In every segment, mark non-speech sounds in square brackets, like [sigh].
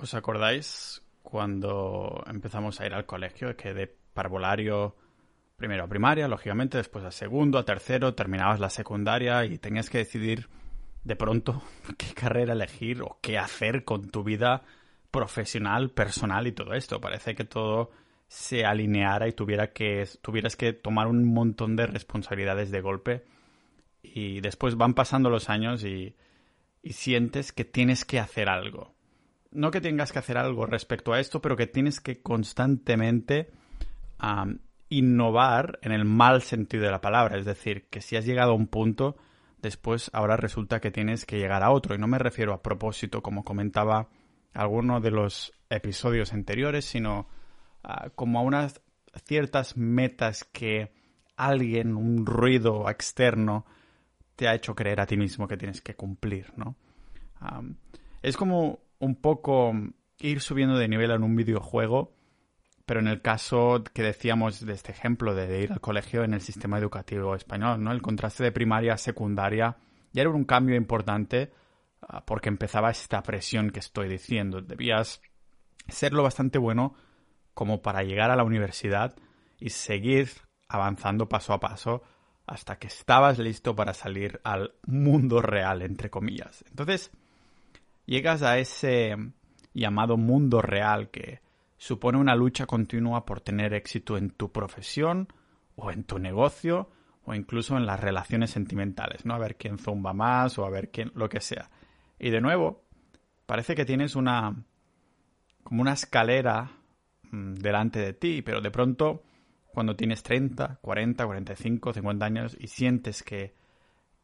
¿Os acordáis cuando empezamos a ir al colegio? Que de parvulario, primero a primaria, lógicamente, después a segundo, a tercero, terminabas la secundaria y tenías que decidir de pronto [laughs] qué carrera elegir o qué hacer con tu vida profesional, personal y todo esto. Parece que todo se alineara y tuviera que, tuvieras que tomar un montón de responsabilidades de golpe. Y después van pasando los años y, y sientes que tienes que hacer algo no que tengas que hacer algo respecto a esto, pero que tienes que constantemente innovar en el mal sentido de la palabra. Es decir, que si has llegado a un punto, después ahora resulta que tienes que llegar a otro. Y no me refiero a propósito, como comentaba alguno de los episodios anteriores, sino como a unas ciertas metas que alguien, un ruido externo, te ha hecho creer a ti mismo que tienes que cumplir, ¿no? es como un poco ir subiendo de nivel en un videojuego, pero en el caso que decíamos de este ejemplo de ir al colegio en el sistema educativo español, ¿no? El contraste de primaria a secundaria ya era un cambio importante ah, porque empezaba esta presión que estoy diciendo. Debías ser lo bastante bueno como para llegar a la universidad y seguir avanzando paso a paso hasta que estabas listo para salir al mundo real, entre comillas. Entonces, llegas a ese llamado mundo real que supone una lucha continua por tener éxito en tu profesión o en tu negocio o incluso en las relaciones sentimentales, ¿no? A ver quién zumba más o a ver quién lo que sea. Y de nuevo, parece que tienes una como una escalera mm, delante de ti, pero de pronto cuando tienes 30, 40, 45, 50 años y sientes que,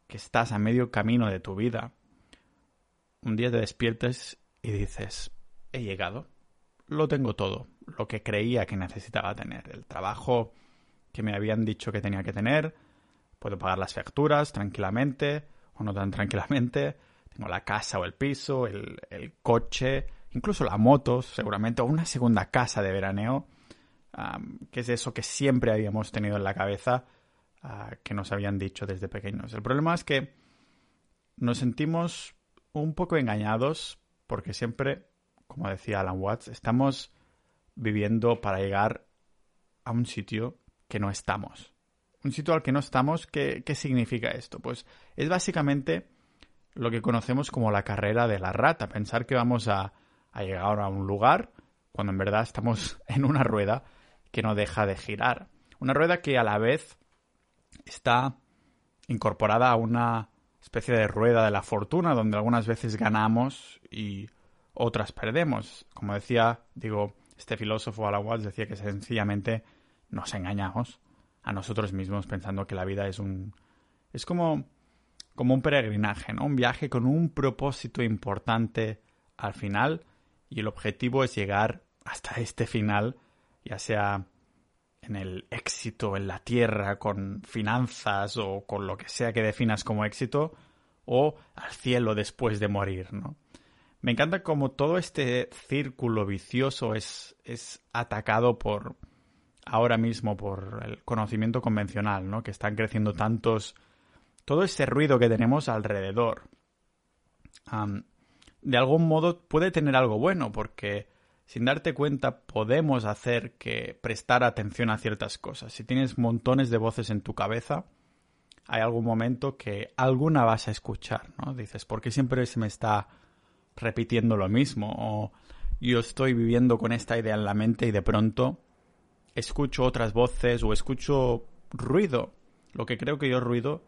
que estás a medio camino de tu vida, un día te despiertes y dices, he llegado, lo tengo todo, lo que creía que necesitaba tener, el trabajo que me habían dicho que tenía que tener, puedo pagar las facturas tranquilamente o no tan tranquilamente, tengo la casa o el piso, el, coche, incluso la moto, seguramente, o una segunda casa de veraneo, que es eso que siempre habíamos tenido en la cabeza, ah, que nos habían dicho desde pequeños. El problema es que nos sentimos un poco engañados porque siempre, como decía Alan Watts, estamos viviendo para llegar a un sitio que no estamos. Un sitio al que no estamos, ¿qué, qué significa esto? Pues es básicamente lo que conocemos como la carrera de la rata, pensar que vamos a, a llegar a un lugar cuando en verdad estamos [laughs] en una rueda que no deja de girar. Una rueda que a la vez está incorporada a una especie de rueda de la fortuna donde algunas veces ganamos y otras perdemos. Como decía, digo, este filósofo Alan decía que sencillamente nos engañamos a nosotros mismos pensando que la vida es un es como como un peregrinaje, ¿no? Un viaje con un propósito importante al final y el objetivo es llegar hasta este final, ya sea en el éxito en la tierra, con finanzas o con lo que sea que definas como éxito, o al cielo después de morir, ¿no? Me encanta como todo este círculo vicioso es, es atacado por ahora mismo por el conocimiento convencional, ¿no? Que están creciendo tantos todo ese ruido que tenemos alrededor. de algún modo puede tener algo bueno porque sin darte cuenta podemos hacer que prestar atención a ciertas cosas. Si tienes montones de voces en tu cabeza, hay algún momento que alguna vas a escuchar, ¿no? Dices, ¿por qué siempre se me está repitiendo lo mismo? O yo estoy viviendo con esta idea en la mente y de pronto escucho otras voces o escucho ruido, lo que creo que yo ruido,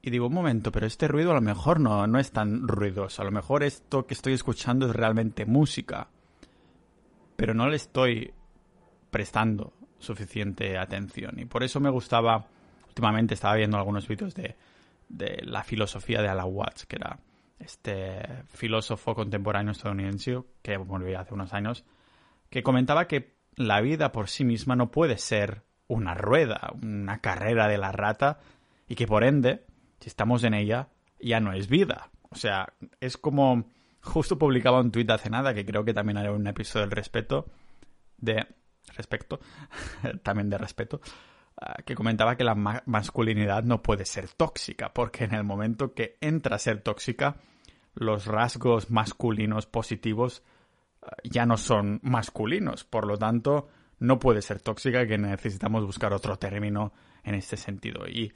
y digo, un momento, pero este ruido a lo mejor no, no es tan ruidoso, a lo mejor esto que estoy escuchando es realmente música pero no le estoy prestando suficiente atención. Y por eso me gustaba, últimamente estaba viendo algunos vídeos de, de la filosofía de Alan Watts, que era este filósofo contemporáneo estadounidense que murió hace unos años, que comentaba que la vida por sí misma no puede ser una rueda, una carrera de la rata, y que por ende, si estamos en ella, ya no es vida. O sea, es como Justo publicaba un tuit hace nada, que creo que también haré un episodio del respeto, de respecto, [laughs] también de respeto, ah, que comentaba que la masculinidad no puede ser tóxica, porque en el momento que entra a ser tóxica, los rasgos masculinos positivos ya no son masculinos. Por lo tanto, no puede ser tóxica que necesitamos buscar otro término en este sentido. Y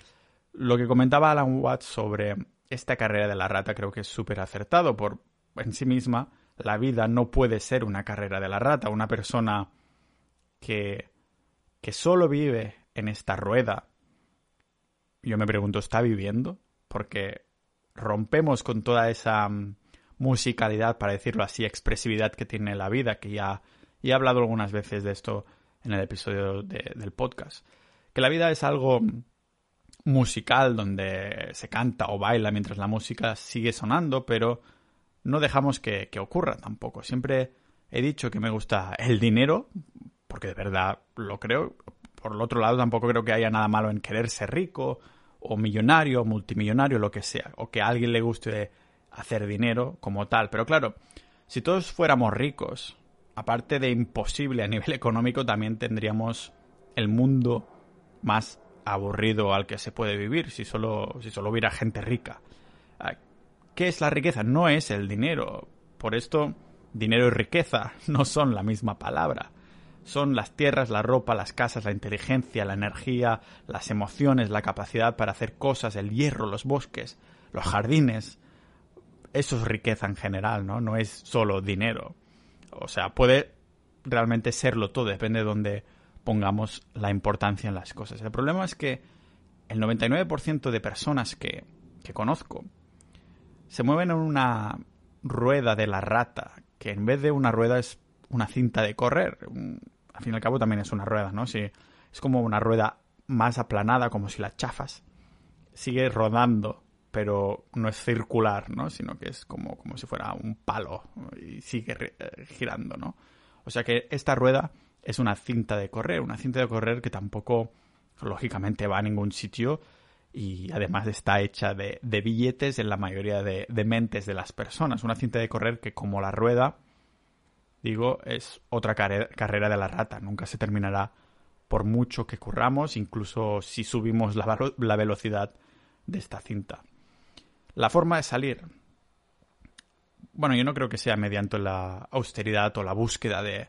lo que comentaba Alan Watts sobre esta carrera de la rata creo que es súper acertado. Por en sí misma, la vida no puede ser una carrera de la rata. Una persona que, que solo vive en esta rueda, yo me pregunto, ¿está viviendo? Porque rompemos con toda esa mm, musicalidad, para decirlo así, expresividad que tiene la vida, que ya, he hablado algunas veces de esto en el episodio del podcast. Que la vida es algo musical donde se canta o baila mientras la música sigue sonando, pero no dejamos que, que ocurra tampoco. Siempre he dicho que me gusta el dinero, porque de verdad lo creo. Por el otro lado, tampoco creo que haya nada malo en querer ser rico o millonario, multimillonario, lo que sea, o que a alguien le guste hacer dinero como tal. Pero claro, si todos fuéramos ricos, aparte de imposible a nivel [laughs] económico, también tendríamos el mundo más aburrido al que se puede vivir si solo, si solo hubiera gente rica. ¿Qué es la riqueza? No es el dinero. Por esto, dinero y riqueza [laughs] no son la misma palabra. Son las tierras, la ropa, las casas, la inteligencia, la energía, las emociones, la capacidad para hacer cosas, el hierro, los bosques, los jardines, eso es riqueza en general, ¿no? No es solo dinero. O sea, puede realmente serlo todo, depende de dónde pongamos la importancia en las cosas. El problema es que el 99% de personas que, que conozco se mueven en una rueda de la rata, que en vez de una rueda es una cinta de correr. Al fin y al cabo también es una rueda, ¿no? Si es como una rueda más aplanada, como si la chafas. Sigue rodando pero no es circular, ¿no? Sino que es como, como si fuera un palo y sigue eh, girando, ¿no? O sea que esta rueda es una cinta de correr, una cinta de correr que tampoco, lógicamente, va a ningún sitio y además está hecha de, de billetes en la mayoría de, de, mentes de las personas. Una cinta de correr que, como la rueda, digo, es otra carrera de la rata. Nunca se terminará por mucho que curramos, incluso si subimos la, la velocidad de esta cinta. La forma de salir. Bueno, yo no creo que sea mediante la austeridad o la búsqueda de,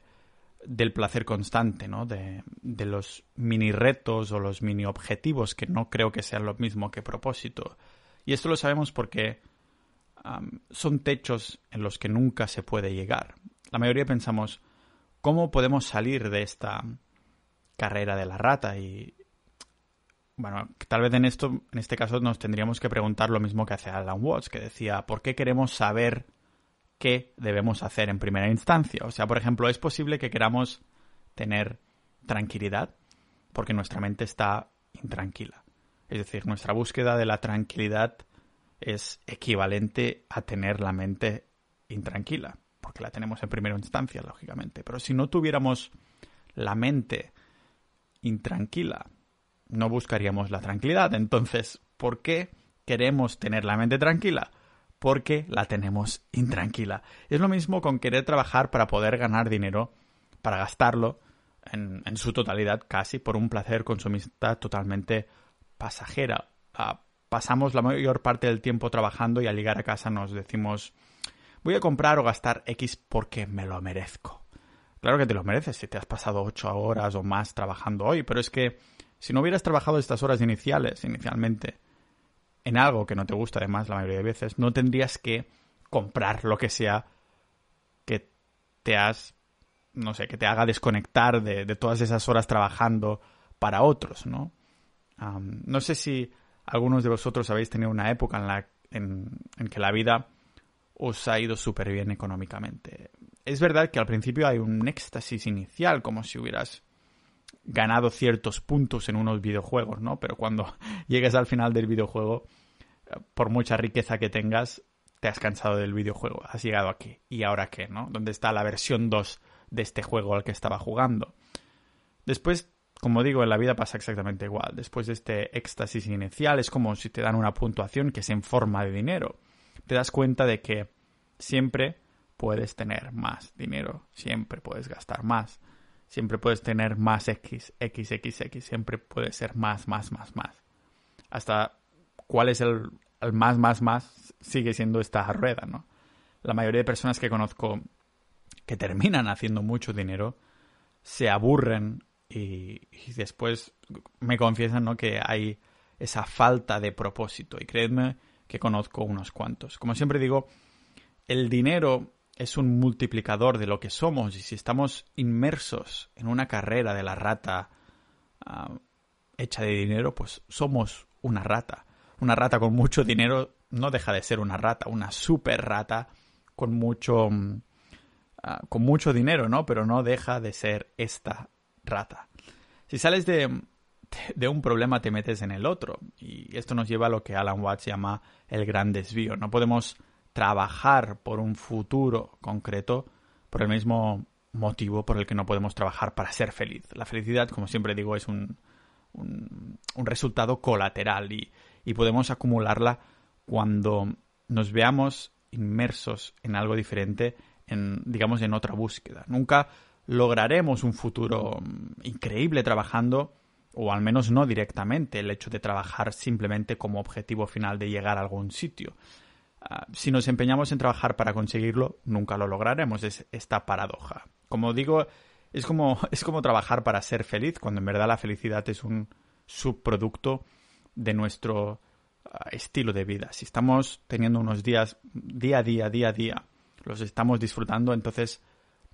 del placer constante, ¿no? De, de, los mini retos o los mini objetivos, que no creo que sean lo mismo que propósito. Y esto lo sabemos porque son techos en los que nunca se puede llegar. La mayoría pensamos, ¿cómo podemos salir de esta carrera de la rata? Y, bueno, tal vez en esto, en este caso, nos tendríamos que preguntar lo mismo que hace Alan Watts, que decía, ¿por qué queremos saber qué debemos hacer en primera instancia? O sea, por ejemplo, ¿es posible que queramos tener tranquilidad? Porque nuestra mente está intranquila. Es decir, nuestra búsqueda de la tranquilidad es equivalente a tener la mente intranquila, porque la tenemos en primera instancia, lógicamente. Pero si no tuviéramos la mente intranquila, no buscaríamos la tranquilidad. Entonces, ¿por qué queremos tener la mente tranquila? Porque la tenemos intranquila. Es lo mismo con querer trabajar para poder ganar dinero, para gastarlo en, su totalidad casi por un placer consumista totalmente pasajera. Ah, pasamos la mayor parte del tiempo trabajando y al llegar a casa nos decimos voy a comprar o gastar X porque me lo merezco. Claro que te lo mereces si te has pasado ocho horas o más trabajando hoy, pero es que si no hubieras trabajado estas horas iniciales, inicialmente, en algo que no te gusta además la mayoría de veces, no tendrías que comprar lo que sea que te has, no sé, que te haga desconectar de, todas esas horas trabajando para otros, ¿no? no sé si algunos de vosotros habéis tenido una época en la en, en que la vida os ha ido súper bien económicamente. Es verdad que al principio hay un éxtasis inicial, como si hubieras ganado ciertos puntos en unos videojuegos, ¿no? Pero cuando [laughs] llegues al final del videojuego, por mucha riqueza que tengas, te has cansado del videojuego, has llegado aquí. ¿Y ahora qué, no? ¿Dónde está la versión 2 de este juego al que estaba jugando? Después, como digo, en la vida pasa exactamente igual. Después de este éxtasis inicial, es como si te dan una puntuación que es en forma de dinero. Te das cuenta de que siempre puedes tener más dinero, siempre puedes gastar más siempre puedes tener más X, X, X, X, siempre puede ser más, más, más, más. Hasta cuál es el, más, más, más, sigue siendo esta rueda, ¿no? La mayoría de personas que conozco que terminan haciendo mucho dinero, se aburren y, después me confiesan ¿no? que hay esa falta de propósito. Y creedme que conozco unos cuantos. Como siempre digo, el dinero es un multiplicador de lo que somos y si estamos inmersos en una carrera de la rata ah, hecha de dinero, pues somos una rata. Una rata con mucho dinero no deja de ser una rata, una super rata con mucho mm, ah, con mucho dinero, ¿no? Pero no deja de ser esta rata. Si sales de, de un problema te metes en el otro y esto nos lleva a lo que Alan Watts llama el gran desvío. No podemos trabajar por un futuro concreto por el mismo motivo por el que no podemos trabajar para ser feliz. La felicidad, como siempre digo, es un, un, resultado colateral y, podemos acumularla cuando nos veamos inmersos en algo diferente, en, digamos, en otra búsqueda. Nunca lograremos un futuro mm, increíble trabajando, o al menos no directamente, el hecho de trabajar simplemente como objetivo final de llegar a algún sitio. Ah, si nos empeñamos en trabajar para conseguirlo, nunca lo lograremos. Es esta paradoja. Como digo, es como, [laughs] es como trabajar para ser feliz, cuando en verdad la felicidad es un subproducto de nuestro ah, estilo de vida. Si estamos teniendo unos días día a día, día a día, los estamos disfrutando, entonces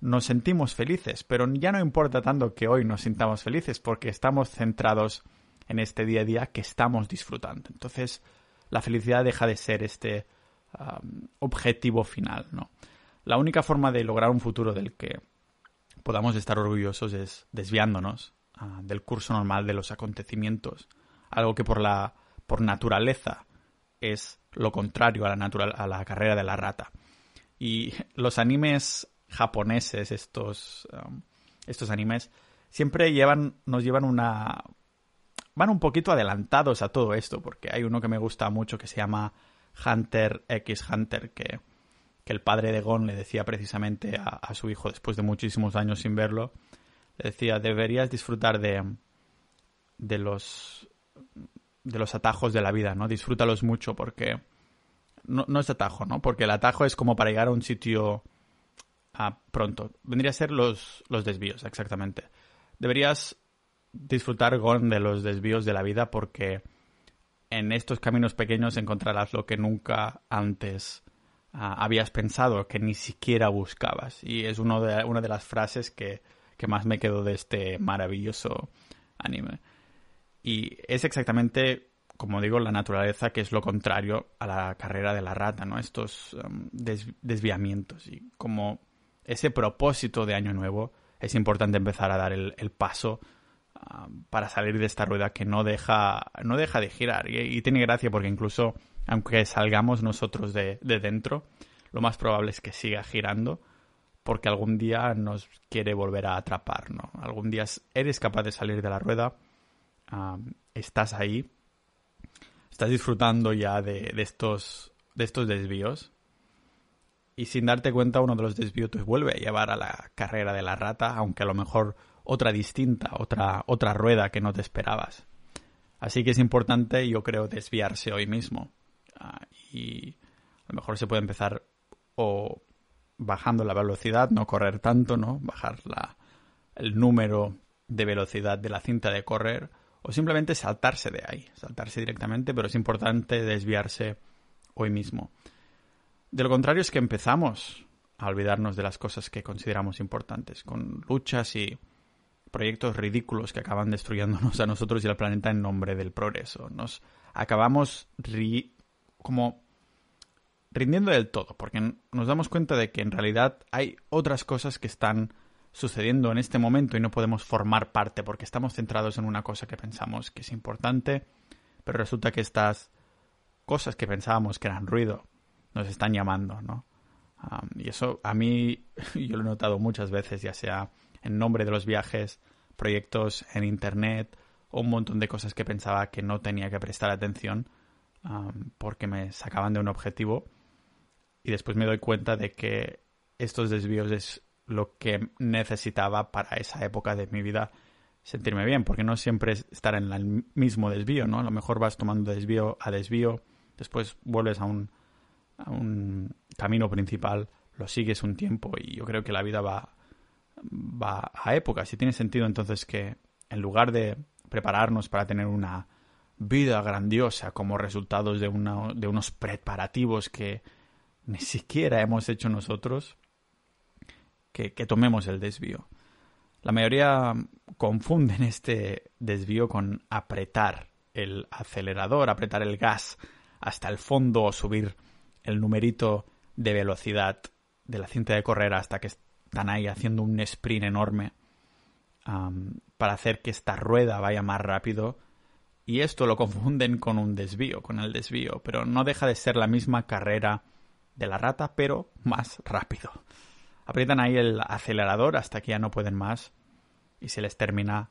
nos sentimos felices, pero ya no importa tanto que hoy nos sintamos felices porque estamos centrados en este día a día que estamos disfrutando. Entonces, la felicidad deja de ser este objetivo final, ¿no? La única forma de lograr un futuro del que podamos estar orgullosos es desviándonos ah, del curso normal de los acontecimientos, algo que por la por naturaleza es lo contrario a la natural a la carrera de la rata. Y [laughs] los animes japoneses, estos estos animes siempre llevan nos llevan una van un poquito adelantados a todo esto, porque hay uno que me gusta mucho que se llama Hunter X Hunter, que que el padre de Gon le decía precisamente a, su hijo después de muchísimos años sin verlo, le decía, deberías disfrutar de, de los de los atajos de la vida, ¿no? Disfrútalos mucho porque no, no es atajo, ¿no? Porque el atajo es como para llegar a un sitio a pronto. Vendría a ser los, los desvíos, exactamente. Deberías disfrutar, Gon, de los desvíos de la vida porque en estos caminos pequeños encontrarás lo que nunca antes Ah, habías pensado, que ni siquiera buscabas. Y es uno de, una de las frases que, que más me quedo de este maravilloso anime. Y es exactamente, como digo, la naturaleza que es lo contrario a la carrera de la rata, ¿no? Estos um, desviamientos. Y como ese propósito de Año Nuevo, es importante empezar a dar el, paso um, para salir de esta rueda que no deja, no deja de girar. y tiene gracia porque incluso aunque salgamos nosotros de, dentro, lo más probable es que siga girando porque algún día nos quiere volver a atrapar, ¿no? Algún día eres capaz de salir de la rueda, estás ahí, estás disfrutando ya de, estos, de estos desvíos y sin darte cuenta uno de los desvíos te vuelve a llevar a la carrera de la rata, aunque a lo mejor otra distinta, otra, otra rueda que no te esperabas. Así que es importante, yo creo, desviarse hoy mismo. Ah, y a lo mejor se puede empezar o bajando la velocidad, no correr tanto, ¿no? Bajar la, el número de velocidad de la cinta de correr o simplemente saltarse de ahí, saltarse directamente, pero es importante desviarse hoy mismo. De lo contrario es que empezamos a olvidarnos de las cosas que consideramos importantes, con luchas y proyectos ridículos que acaban destruyéndonos a nosotros y al planeta en nombre del progreso. Nos acabamos como rindiendo del todo, porque nos damos cuenta de que en realidad hay otras cosas que están sucediendo en este momento y no podemos formar parte porque estamos centrados en una cosa que pensamos que es importante, pero resulta que estas cosas que pensábamos que eran ruido nos están llamando, ¿no? y eso a mí [laughs] yo lo he notado muchas veces, ya sea en nombre de los viajes, proyectos en internet o un montón de cosas que pensaba que no tenía que prestar atención porque me sacaban de un objetivo y después me doy cuenta de que estos desvíos es lo que necesitaba para esa época de mi vida sentirme bien, porque no siempre es estar en el mismo desvío, ¿no? A lo mejor vas tomando desvío a desvío, después vuelves a un, a un camino principal, lo sigues un tiempo y yo creo que la vida va, va a épocas y tiene sentido entonces que en lugar de prepararnos para tener una vida grandiosa como resultados de, de unos preparativos que ni siquiera hemos hecho nosotros, que, tomemos el desvío. La mayoría confunden este desvío con apretar el acelerador, apretar el gas hasta el fondo o subir el numerito de velocidad de la cinta de correr hasta que están ahí haciendo un sprint enorme para hacer que esta rueda vaya más rápido. Y esto lo confunden con un desvío, con el desvío, pero no deja de ser la misma carrera de la rata, pero más rápido. Aprietan ahí el acelerador hasta que ya no pueden más y se les termina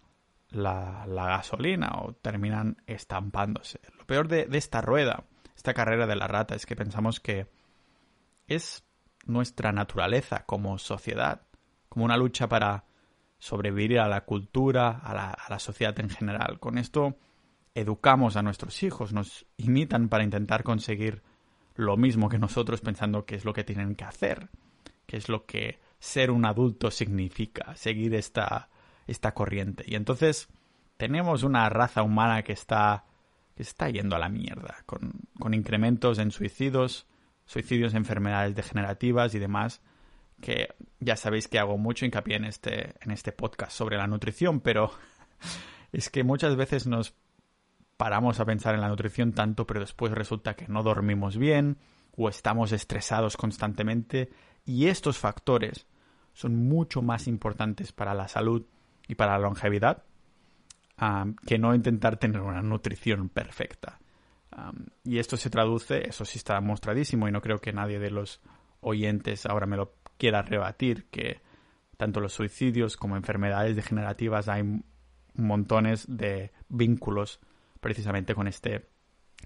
la, gasolina o terminan estampándose. Lo peor de, esta rueda, esta carrera de la rata, es que pensamos que es nuestra naturaleza como sociedad, como una lucha para sobrevivir a la cultura, a la, a la, sociedad en general. Con esto educamos a nuestros hijos, nos imitan para intentar conseguir lo mismo que nosotros pensando que es lo que tienen que hacer, que es lo que ser un adulto significa, seguir esta, esta corriente. Y entonces tenemos una raza humana que está, que está yendo a la mierda, con, con incrementos en suicidios, suicidios, enfermedades degenerativas y demás, que ya sabéis que hago mucho hincapié en este, en este podcast sobre la nutrición, pero [laughs] es que muchas veces nos paramos a pensar en la nutrición tanto, pero después resulta que no dormimos bien o estamos estresados constantemente y estos factores son mucho más importantes para la salud y para la longevidad que no intentar tener una nutrición perfecta. Y esto se traduce, eso sí está mostradísimo y no creo que nadie de los oyentes ahora me lo quiera rebatir, que tanto los suicidios como enfermedades degenerativas hay montones de vínculos precisamente con este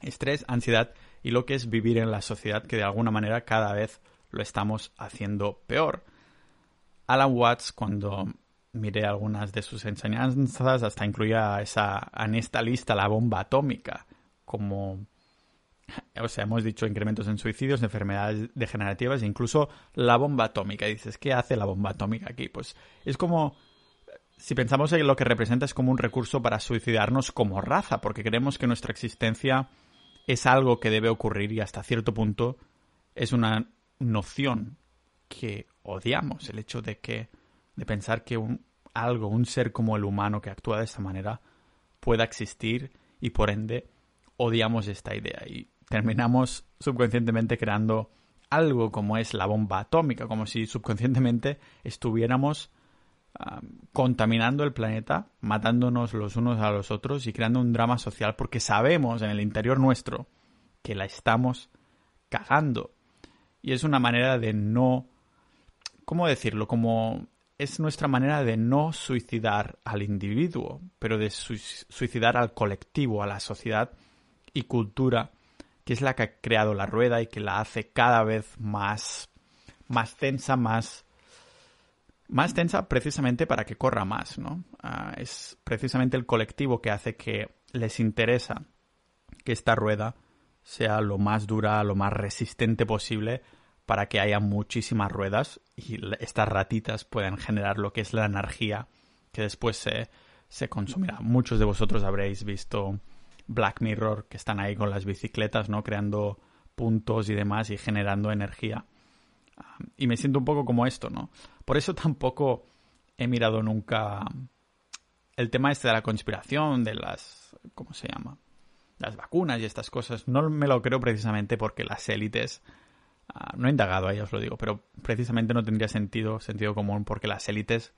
estrés, ansiedad y lo que es vivir en la sociedad que de alguna manera cada vez lo estamos haciendo peor. Alan Watts, cuando miré algunas de sus enseñanzas, hasta incluía esa, en esta lista la bomba atómica como o sea, hemos dicho incrementos en suicidios, enfermedades degenerativas, incluso la bomba atómica. Y dices, ¿qué hace la bomba atómica aquí? Pues es como, si pensamos en lo que representa, es como un recurso para suicidarnos como raza, porque creemos que nuestra existencia es algo que debe ocurrir y hasta cierto punto es una noción que odiamos, el hecho de que, de pensar que un, algo, un ser como el humano que actúa de esta manera pueda existir y por ende odiamos esta idea y terminamos subconscientemente creando algo como es la bomba atómica, como si subconscientemente estuviéramos contaminando el planeta, matándonos los unos a los otros y creando un drama social porque sabemos en el interior nuestro que la estamos cagando. Y es una manera de no... ¿Cómo decirlo? Como es nuestra manera de no suicidar al individuo, pero de suicidar al colectivo, a la sociedad y cultura, que es la que ha creado la rueda y que la hace cada vez más, más tensa, más, más tensa precisamente para que corra más, ¿no? Ah, es precisamente el colectivo que hace que les interesa que esta rueda sea lo más dura, lo más resistente posible para que haya muchísimas ruedas y estas ratitas puedan generar lo que es la energía que después se, se consumirá. Muchos de vosotros habréis visto Black Mirror que están ahí con las bicicletas, ¿no? Creando puntos y demás y generando energía. y me siento un poco como esto, ¿no? Por eso tampoco he mirado nunca el tema este de la conspiración, de las... ¿cómo se llama? Las vacunas y estas cosas. No me lo creo precisamente porque las élites... Ah, no he indagado, ahí os lo digo, pero precisamente no tendría sentido, sentido común porque las élites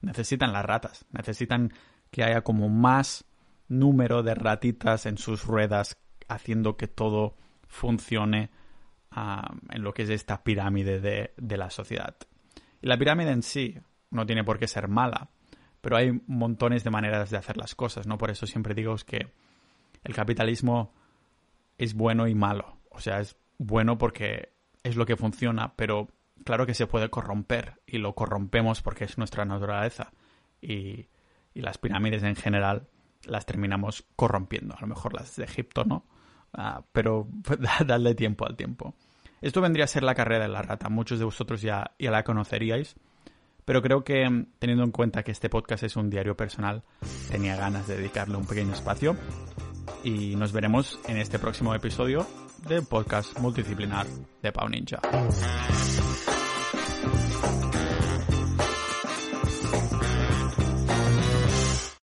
necesitan las ratas, necesitan que haya como más número de ratitas en sus ruedas haciendo que todo funcione ah, en lo que es esta pirámide de, de la sociedad. Y la pirámide en sí no tiene por qué ser mala, pero hay montones de maneras de hacer las cosas, ¿no? Por eso siempre digo que el capitalismo es bueno y malo. O sea, es bueno porque es lo que funciona, pero claro que se puede corromper y lo corrompemos porque es nuestra naturaleza. Y, y las pirámides en general las terminamos corrompiendo. A lo mejor las de Egipto no, uh, pero [laughs] dadle tiempo al tiempo. Esto vendría a ser la carrera de la rata. Muchos de vosotros ya, ya la conoceríais pero creo que mm, teniendo en cuenta que este podcast es un diario personal, tenía ganas de dedicarle un pequeño espacio y nos veremos en este próximo episodio del podcast multidisciplinar de Pau Ninja.